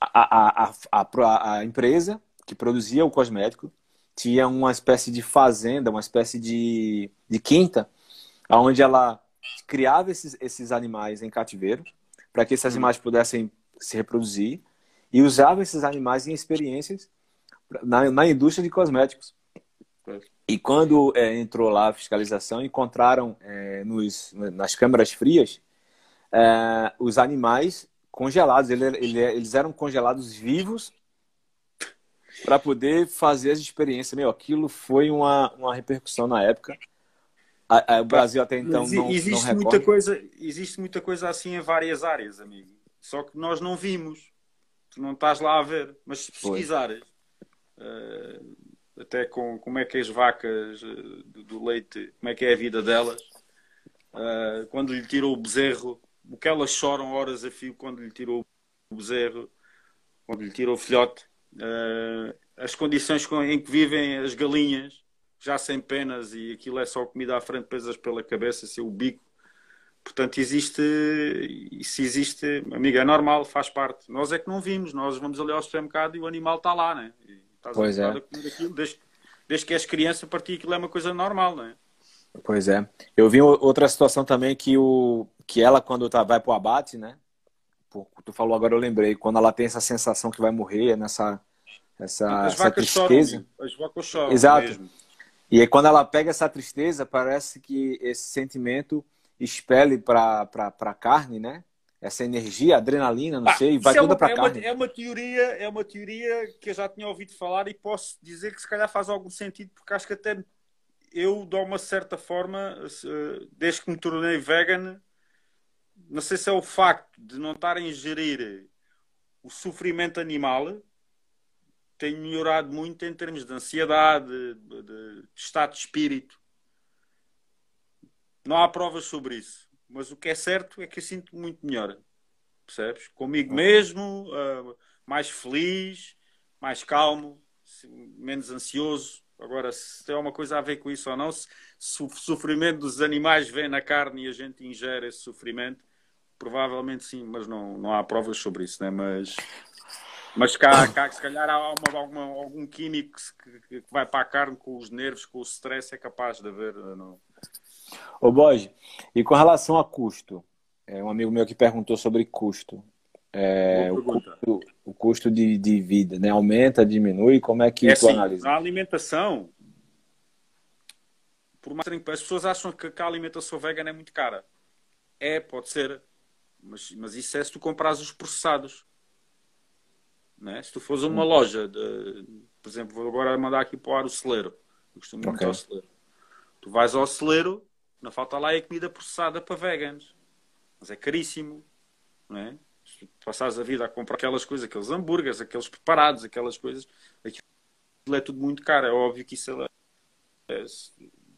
a, a, a, a, empresa que produzia o cosmético tinha uma espécie de fazenda, uma espécie de, de quinta, onde ela criava esses, esses animais em cativeiro, para que esses hum. animais pudessem se reproduzir e usava esses animais em experiências na, na indústria de cosméticos. E quando é, entrou lá a fiscalização, encontraram é, nos, nas câmaras frias é, os animais congelados. Ele, ele, eles eram congelados vivos para poder fazer as experiências. Meu, aquilo foi uma, uma repercussão na época. A, a, o Brasil até então não, existe não muita coisa Existe muita coisa assim em várias áreas, amigo. Só que nós não vimos. Tu não estás lá a ver. Mas se pesquisares, uh, até com como é que as vacas uh, do, do, leite, como é que é a vida delas, uh, quando lhe tirou o bezerro, o que elas choram horas a fio quando lhe tirou o bezerro, quando lhe tirou o filhote, as condições em que vivem as galinhas, já sem penas e aquilo é só comida à frente, pesas pela cabeça, seu o bico. Portanto, existe, se existe, amiga, é normal, faz parte. Nós é que não vimos, nós vamos ali ao supermercado e o animal está lá, né? E estás pois é. a comer aquilo, desde, desde que és criança, para ti aquilo é uma coisa normal, né? Pois é. Eu vi outra situação também que, o, que ela, quando tá, vai para o abate, né? Tu falou agora, eu lembrei. Quando ela tem essa sensação que vai morrer, nessa, essa, as essa tristeza. Choram, as vacas choram Exato. Mesmo. E aí, quando ela pega essa tristeza, parece que esse sentimento expele para a carne, né? Essa energia, adrenalina, não ah, sei, vai é toda para é carne. Uma, é uma teoria, é uma teoria que eu já tinha ouvido falar e posso dizer que se calhar faz algum sentido, porque acho que até eu, de uma certa forma, desde que me tornei vegan, não sei se é o facto de não estar a ingerir o sofrimento animal, tem melhorado muito em termos de ansiedade, de, de, estado de espírito. Não há provas sobre isso. Mas o que é certo é que eu sinto muito melhor. Percebes? Comigo mesmo, uh, mais feliz, mais calmo, menos ansioso. Agora, se tem alguma coisa a ver com isso ou não, se, se o sofrimento dos animais vem na carne e a gente ingere esse sofrimento, provavelmente sim, mas não, não há provas sobre isso, né? Mas mas cá, cá se calhar há uma, alguma, algum químico que, que, vai para a carne com os nervos, com o stress, é capaz de haver. Não? Ô, Boge, e com relação a custo? É um amigo meu que perguntou sobre custo. É, o, custo o custo de, de vida, né? Aumenta, diminui? Como é que é tu assim, analisa? A alimentação, por mais as pessoas acham que a alimentação vegana é muito cara. É, pode ser. Mas, mas isso é se tu compras os processados. Né? Se tu fores a uma loja, de, por exemplo, vou agora mandar aqui para o ar o celeiro. Eu costumo muito okay. ao celeiro. Tu vais ao celeiro, não falta lá é comida processada para veganos. Mas é caríssimo. Não é? Se passares a vida a comprar aquelas coisas, aqueles hambúrgueres, aqueles preparados, aquelas coisas, aquilo é tudo muito caro. É óbvio que isso é, é,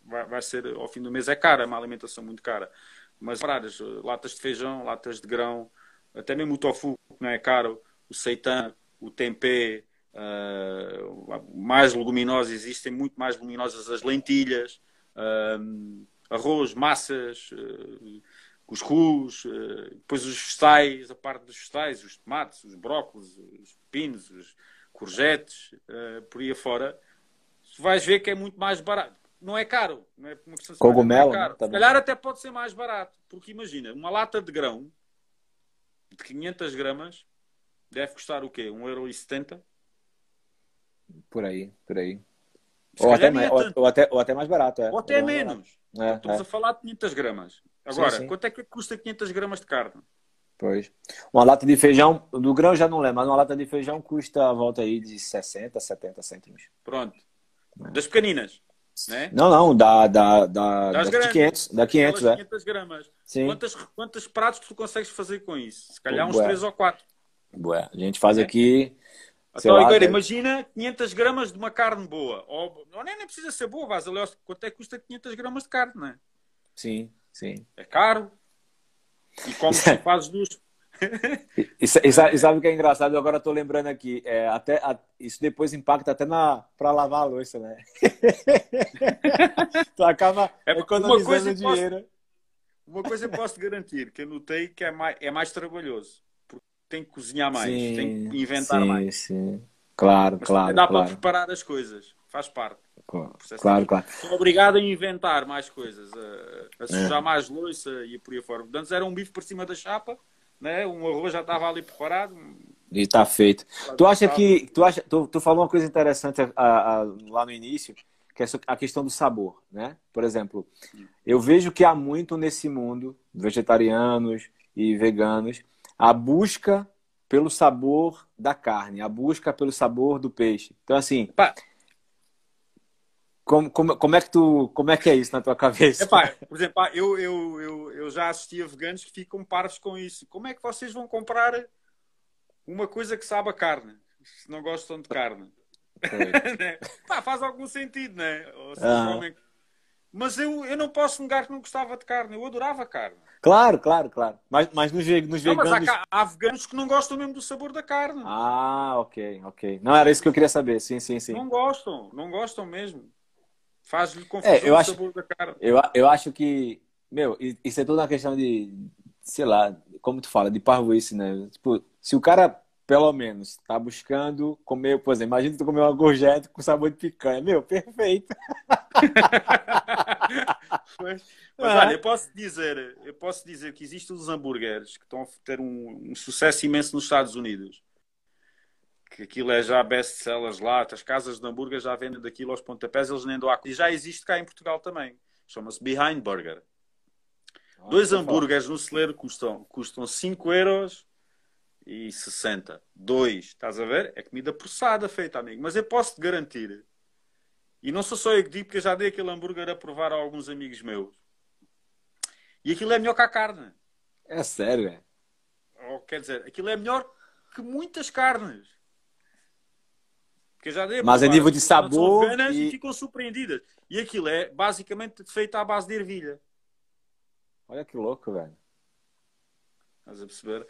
vai, vai ser, ao fim do mês, é cara, é uma alimentação muito cara. Mas paradas, latas de feijão, latas de grão, até mesmo o tofu, que não é caro, o seitan, o tempê, uh, mais leguminosas, existem muito mais leguminosas as lentilhas, uh, arroz, massas, uh, cuscuz, uh, depois os vegetais, a parte dos vegetais, os tomates, os brócolis, os pepinos, os courgettes, uh, por aí afora, vais ver que é muito mais barato. Não é caro. Não é uma Cogumelo, não é caro. Né? Se calhar até pode ser mais barato. Porque imagina, uma lata de grão de 500 gramas deve custar o quê? 1,70€? Por aí, por aí. Ou até, mais, ou, ou, até, ou até mais barato. É. Ou até menos. É, Estamos é. a falar de 500 gramas. Agora, sim, sim. quanto é que custa 500 gramas de carne? Pois. Uma lata de feijão, do grão já não lembro, mas uma lata de feijão custa a volta aí de 60, 70 cêntimos. Pronto. É. Das pequeninas. Né? Não, não, da, da, da, das da 500, da 500, é. 500 gramas. Sim. Quantas, quantos pratos tu consegues fazer com isso? Se calhar uns 3 ou 4. Bué. A gente faz é. aqui. Então, lá, agora, imagina 500 gramas de uma carne boa. Ou, não, nem, nem precisa ser boa, ali, quanto é que custa 500 gramas de carne, não é? Sim, sim. É caro. E como se fazes duas. e, sabe o que é engraçado? Eu agora estou lembrando aqui. É, até, a, isso depois impacta até na para lavar a louça, né? tu acaba é, economizando coisa dinheiro. Posso, uma coisa eu posso garantir, que eu notei que é mais, é mais trabalhoso tem que cozinhar mais, sim, tem que inventar sim, mais. Sim, claro, Mas claro. Dá claro. para preparar as coisas, faz parte. Claro, claro, claro. Sou obrigado a inventar mais coisas, a, a sujar é. mais louça e por aí fora. Antes era um bife por cima da chapa, né? um arroz já estava ali preparado. E está feito. Tu acha que. Tu, acha, tu, tu falou uma coisa interessante a, a, lá no início, que é a questão do sabor, né? Por exemplo, eu vejo que há muito nesse mundo, vegetarianos, e veganos, a busca pelo sabor da carne, a busca pelo sabor do peixe. Então, assim, Epá. Como, como, como, é que tu, como é que é isso na tua cabeça? Epá, por exemplo, eu, eu, eu, eu já assisti a veganos que ficam parvos com isso. Como é que vocês vão comprar uma coisa que sabe a carne, se não gostam de carne? Né? Pá, faz algum sentido, né? Ah. Mas eu, eu não posso negar que não gostava de carne, eu adorava carne. Claro, claro, claro. Mas, mas nos, nos não, veganos. Mas há, há, veganos que não gostam mesmo do sabor da carne. Ah, ok, ok. Não era isso que eu queria saber. Sim, sim, sim. Não gostam, não gostam mesmo. Faz-lhe confusão é, eu acho, sabor da carne. Eu, eu acho que, meu, isso é toda uma questão de, sei lá, como tu fala, de parvoíce, né? Tipo, se o cara pelo menos, tá buscando comer, por exemplo, imagina tu comer uma gorjeta com sabor de picanha. Meu, perfeito. mas, mas olha, eu posso dizer, eu posso dizer que existem os hambúrgueres que estão a ter um, um sucesso imenso nos Estados Unidos. Que aquilo é já best-sellers lá, as casas de hambúrguer já vendem daquilo aos pontapés, eles nem doam. E já existe cá em Portugal também. Chama-se Behind Burger. Ah, Dois hambúrgueres no celeiro custam, custam 5 euros e 60. 2, estás a ver? É comida processada feita, amigo. Mas eu posso te garantir, e não sou só eu que digo, porque eu já dei aquele hambúrguer a provar a alguns amigos meus. E aquilo é melhor que a carne. É sério, é? Ou, quer dizer, aquilo é melhor que muitas carnes. Porque já dei a Mas a nível de sabor. E... e ficam surpreendidas. E aquilo é basicamente feito à base de ervilha. Olha que louco, velho. Estás a perceber?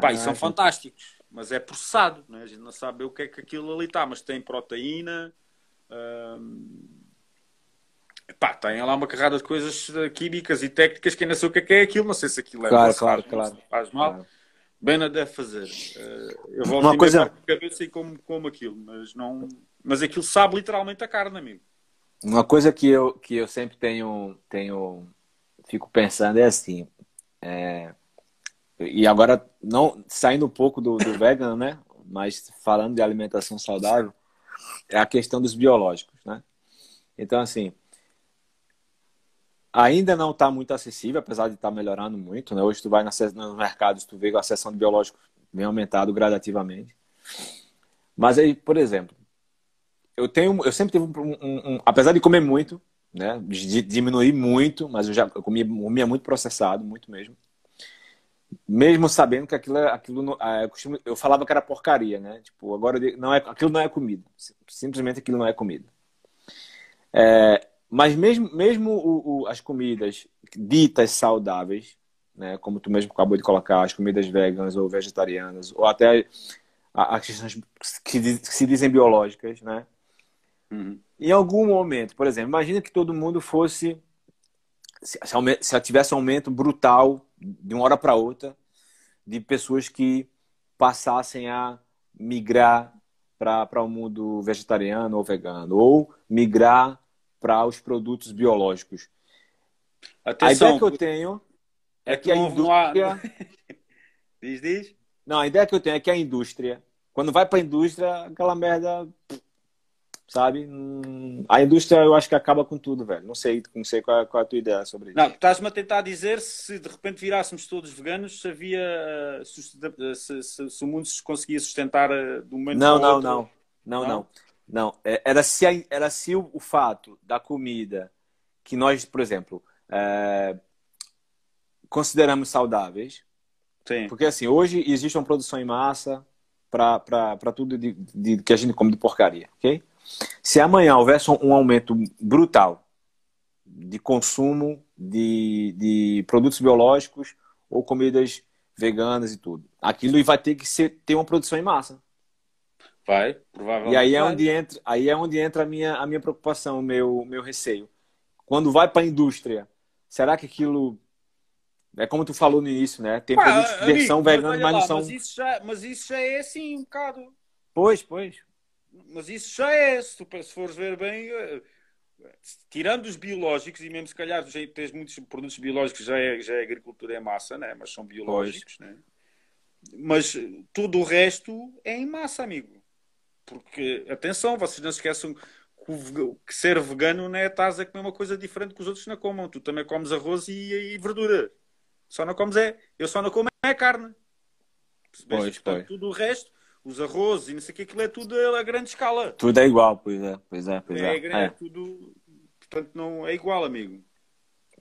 Pá, e são fantásticos, mas é processado, né? a gente não sabe o que é que aquilo ali está, mas tem proteína. Hum... Pá, tem lá uma carrada de coisas químicas e técnicas que ainda sei o que é, que é aquilo, não sei se aquilo é claro, claro, faz, claro, faz mal. Claro. Bem não deve fazer. Uh, eu vou uma coisa... a cabeça e como, como aquilo, mas não. Mas aquilo sabe literalmente a carne, amigo. Uma coisa que eu, que eu sempre tenho, tenho, fico pensando é assim. É e agora, não saindo um pouco do, do vegan, né? Mas falando de alimentação saudável, é a questão dos biológicos, né? Então, assim, ainda não está muito acessível, apesar de estar tá melhorando muito, né? Hoje tu vai nos mercados, tu vê a seção de biológicos vem aumentado gradativamente. Mas aí, por exemplo, eu tenho, eu sempre tive um, um, um apesar de comer muito, né? De, diminuir muito, mas eu já eu comia, comia muito processado, muito mesmo mesmo sabendo que aquilo, é, aquilo ah, eu, costumo, eu falava que era porcaria, né? Tipo, agora não é, aquilo não é comida. Simplesmente aquilo não é comida. É, mas mesmo, mesmo o, o, as comidas ditas saudáveis, né? Como tu mesmo acabou de colocar, as comidas veganas ou vegetarianas, ou até as questões que, que, se dizem biológicas, né? Uhum. Em algum momento, por exemplo, imagina que todo mundo fosse se, se tivesse um aumento brutal de uma hora para outra de pessoas que passassem a migrar para o um mundo vegetariano ou vegano, ou migrar para os produtos biológicos. Atenção, a ideia que eu tenho é, é que, que a indústria. diz, diz. Não, a ideia que eu tenho é que a indústria, quando vai para a indústria, aquela merda sabe? Hum, a indústria eu acho que acaba com tudo, velho. Não sei, não sei qual, é, qual é a tua ideia sobre isso. Não, estás-me a tentar dizer se de repente virássemos todos veganos, se havia se, se, se, se o mundo se conseguia sustentar eh, do momento não, não, não, não, não, não, não. É, era se a, era se o, o, fato da comida que nós, por exemplo, é, consideramos saudáveis. Sim. Porque assim, hoje existe uma produção em massa para tudo de, de, que a gente come de porcaria, ok? Se amanhã houvesse um aumento brutal de consumo de, de produtos biológicos ou comidas veganas e tudo, aquilo vai ter que ser, ter uma produção em massa. Vai, provavelmente. E aí é vai. onde entra, aí é onde entra a minha, a minha preocupação, o meu, meu receio. Quando vai para a indústria, será que aquilo é como tu falou no início, né? Tem produtos de versão vegana, mas, não são. Mas isso, já, mas isso já é assim um bocado. Pois, pois mas isso já é, se, tu, se fores ver bem, eh, tirando os biológicos, e mesmo se calhar tens muitos produtos biológicos, já é, já é agricultura em massa, né? mas são biológicos, né? mas tudo o resto é em massa, amigo. Porque, atenção, vocês não se esqueçam que, ser vegano não é estás a comer uma coisa diferente que os outros não comam. Tu também comes arroz e, e verdura. Só não comes é. Eu só não como é carne. Pois, pois. tudo o resto, os arrozes e não sei o que, aquilo é tudo a grande escala. Tudo é igual, pois é, pois é, pois é. É, é. é tudo. Portanto, não é igual, amigo.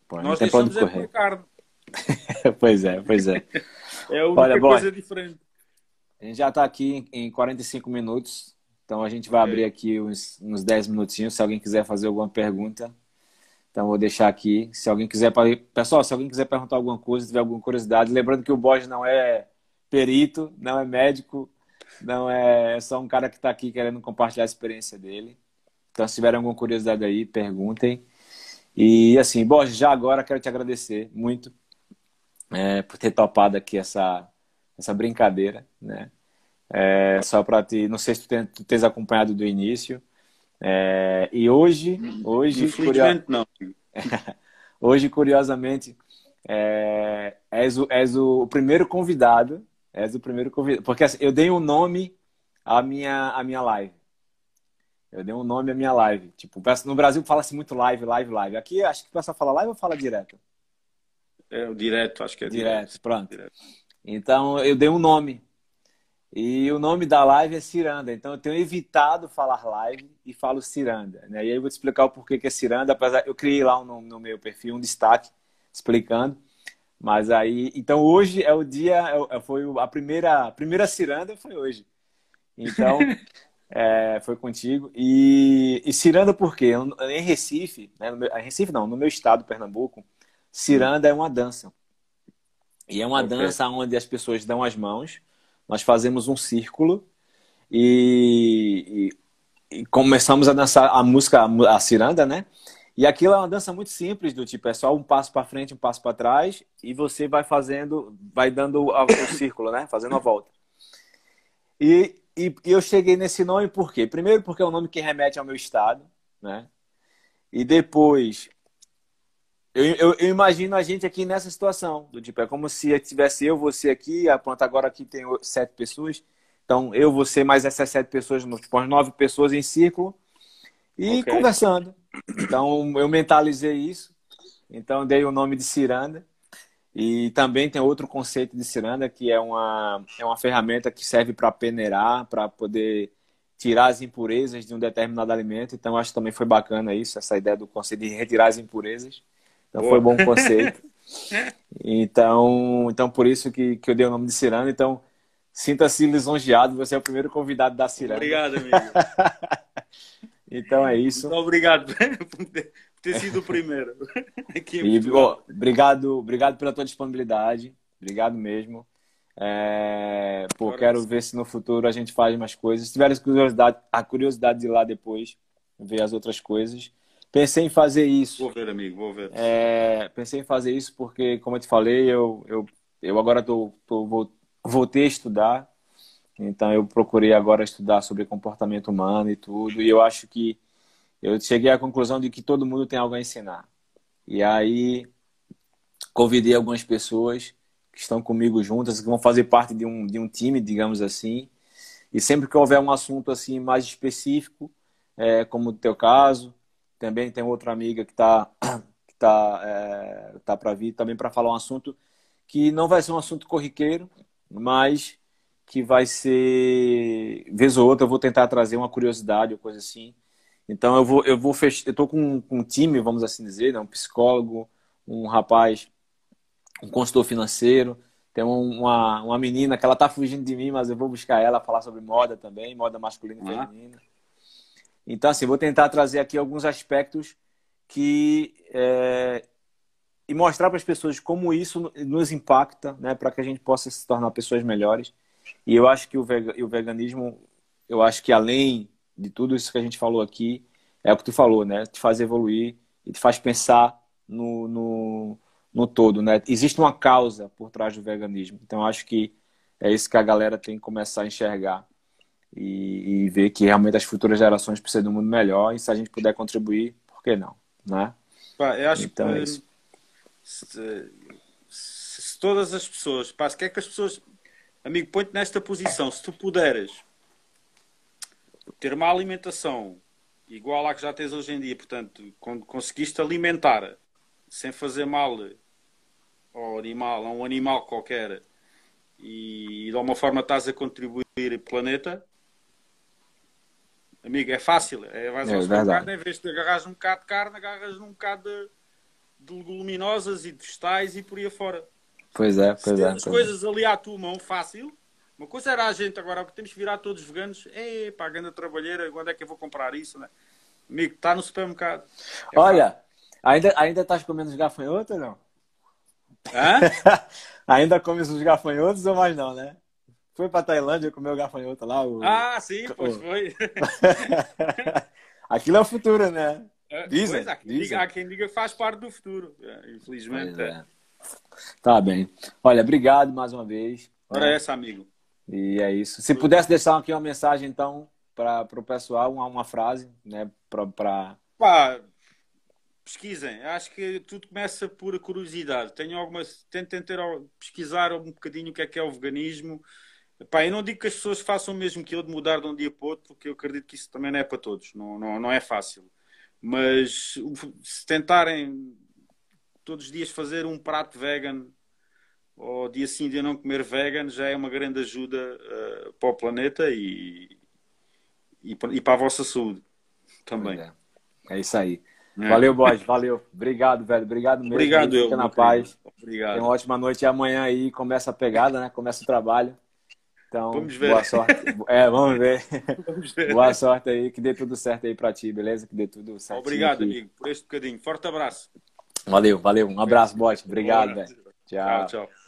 Pô, Nós deixamos é por carne. pois é, pois é. é a única Olha, coisa boy, diferente. A gente já está aqui em 45 minutos, então a gente vai okay. abrir aqui uns, uns 10 minutinhos, se alguém quiser fazer alguma pergunta. Então vou deixar aqui, se alguém quiser, pessoal, se alguém quiser perguntar alguma coisa, tiver alguma curiosidade, lembrando que o Borges não é perito, não é médico, não é, é só um cara que está aqui querendo compartilhar a experiência dele. Então, se tiverem alguma curiosidade aí, perguntem. E assim, Borges, já agora quero te agradecer muito é, por ter topado aqui essa, essa brincadeira, né? É, só para te, não sei se tu, tem, tu tens acompanhado do início. É, e hoje, hoje, curio... não. hoje curiosamente, é, és, o, és o primeiro convidado, és o primeiro convidado, porque assim, eu dei um nome à minha à minha live. Eu dei um nome à minha live. Tipo, no Brasil fala-se muito live, live, live. Aqui acho que o pessoal fala live ou fala direto? É o direto, acho que é direto. Direto, pronto. Direto. Então eu dei um nome. E o nome da live é Ciranda. Então eu tenho evitado falar live e falo Ciranda. Né? E aí eu vou te explicar o porquê que é Ciranda. Apesar, eu criei lá no, no meu perfil um destaque explicando. Mas aí, então hoje é o dia, é, é, foi a primeira, a primeira ciranda foi hoje. Então, é, foi contigo. E, e ciranda por quê? Em Recife, né, no meu, Recife não, no meu estado, Pernambuco, ciranda é uma dança. E é uma okay. dança onde as pessoas dão as mãos, nós fazemos um círculo e, e, e começamos a dançar a música, a ciranda, né? E aquilo é uma dança muito simples, do tipo, é só um passo para frente, um passo para trás, e você vai fazendo, vai dando o, círculo, né? Fazendo a volta. E, e, eu cheguei nesse nome por quê? Primeiro porque é um nome que remete ao meu estado, né? E depois, eu, eu, eu, imagino a gente aqui nessa situação, do tipo, é como se tivesse eu, você aqui, a planta agora aqui tem sete pessoas, então eu, você, mais essas sete pessoas, tipo, umas nove pessoas em círculo, e okay. conversando. Então eu mentalizei isso. Então dei o nome de ciranda. E também tem outro conceito de ciranda que é uma, é uma ferramenta que serve para peneirar, para poder tirar as impurezas de um determinado alimento. Então acho que também foi bacana isso, essa ideia do conceito de retirar as impurezas. Então Boa. foi bom conceito. Então, então por isso que, que eu dei o nome de ciranda. Então sinta-se lisonjeado, você é o primeiro convidado da ciranda. Obrigado, amigo. Então é isso. Muito obrigado por ter sido o primeiro. Aqui e, ó, obrigado, obrigado pela tua disponibilidade. Obrigado mesmo. É, pô, quero ver se no futuro a gente faz mais coisas. Se tiver curiosidade, a curiosidade de ir lá depois, ver as outras coisas. Pensei em fazer isso. Vou ver, amigo, vou ver. É, pensei em fazer isso porque, como eu te falei, eu, eu, eu agora tô, tô, vou, voltei a estudar então eu procurei agora estudar sobre comportamento humano e tudo, e eu acho que eu cheguei à conclusão de que todo mundo tem algo a ensinar. E aí convidei algumas pessoas que estão comigo juntas, que vão fazer parte de um, de um time, digamos assim. E sempre que houver um assunto assim mais específico, é, como o teu caso, também tem outra amiga que está que tá, é, tá para vir também para falar um assunto que não vai ser um assunto corriqueiro, mas que vai ser vez ou outra eu vou tentar trazer uma curiosidade ou coisa assim. Então eu vou eu vou fechar, eu tô com, com um time, vamos assim dizer, né? um psicólogo, um rapaz, um consultor financeiro, tem uma, uma menina que ela tá fugindo de mim, mas eu vou buscar ela falar sobre moda também, moda masculina e ah. feminina. Então assim, vou tentar trazer aqui alguns aspectos que é, e mostrar para as pessoas como isso nos impacta, né, para que a gente possa se tornar pessoas melhores. E eu acho que o veganismo, eu acho que além de tudo isso que a gente falou aqui, é o que tu falou, né? Te faz evoluir e te faz pensar no, no, no todo, né? Existe uma causa por trás do veganismo. Então, eu acho que é isso que a galera tem que começar a enxergar e, e ver que realmente as futuras gerações precisam de um mundo melhor e se a gente puder contribuir, por que não, né? Pá, eu acho então, que é se, se, se, todas as pessoas, pá, se quer que as pessoas Amigo, põe-te nesta posição. Se tu puderes ter uma alimentação igual à que já tens hoje em dia, portanto, quando conseguiste alimentar sem fazer mal ao animal, a um animal qualquer, e de alguma forma estás a contribuir para o planeta, amigo, é fácil. É, vais É ao supermercado, em vez de agarras um bocado de carne, agarras um bocado de, de leguminosas e de vegetais e por aí afora. Pois é, pois é. as é. coisas ali à tua mão, fácil. Uma coisa era a gente agora, porque temos que virar todos veganos. Ei, pá, grande trabalheira, quando é que eu vou comprar isso, né? Amigo, está no supermercado. É Olha, ainda, ainda estás comendo os gafanhotos ou não? Hã? ainda comes os gafanhotos ou mais não, né? Foi pra Tailândia comer o gafanhoto lá? O... Ah, sim, pois foi. Aquilo é o futuro, né? Dizem, Pois, há, quem dizem. diga, há quem diga que faz parte do futuro. É, Infelizmente. Pois é. É. Tá bem. Olha, obrigado mais uma vez. Ora, essa, amigo. E é isso. Se pudesse deixar aqui uma mensagem, então, para o pessoal, uma, uma frase, né? Pra, pra... Pá, pesquisem. Acho que tudo começa por curiosidade. Tenho algumas. Tentem ter, pesquisar um bocadinho o que é que é o veganismo. Pá, eu não digo que as pessoas façam o mesmo que eu de mudar de um dia para o outro, porque eu acredito que isso também não é para todos. Não, não, não é fácil. Mas se tentarem todos os dias fazer um prato vegan ou dia sim, dia não comer vegan, já é uma grande ajuda eh, para o planeta e, e, e para a vossa saúde também. É. é isso aí. É. Valeu, Borges. Valeu. Obrigado, velho. Obrigado mesmo. Obrigado, Fica eu. na meu paz. querido. Obrigado. Tenha uma ótima noite e amanhã aí começa a pegada, né? Começa o trabalho. Então, Vamos ver. boa sorte. É, vamos ver. Vamos ver. Boa sorte aí, que dê tudo certo aí pra ti, beleza? Que dê tudo certo. Obrigado, amigo, por este bocadinho. Forte abraço. Valeu, valeu. Um abraço, Bote. Obrigado, velho. Tchau. Tchau, tchau.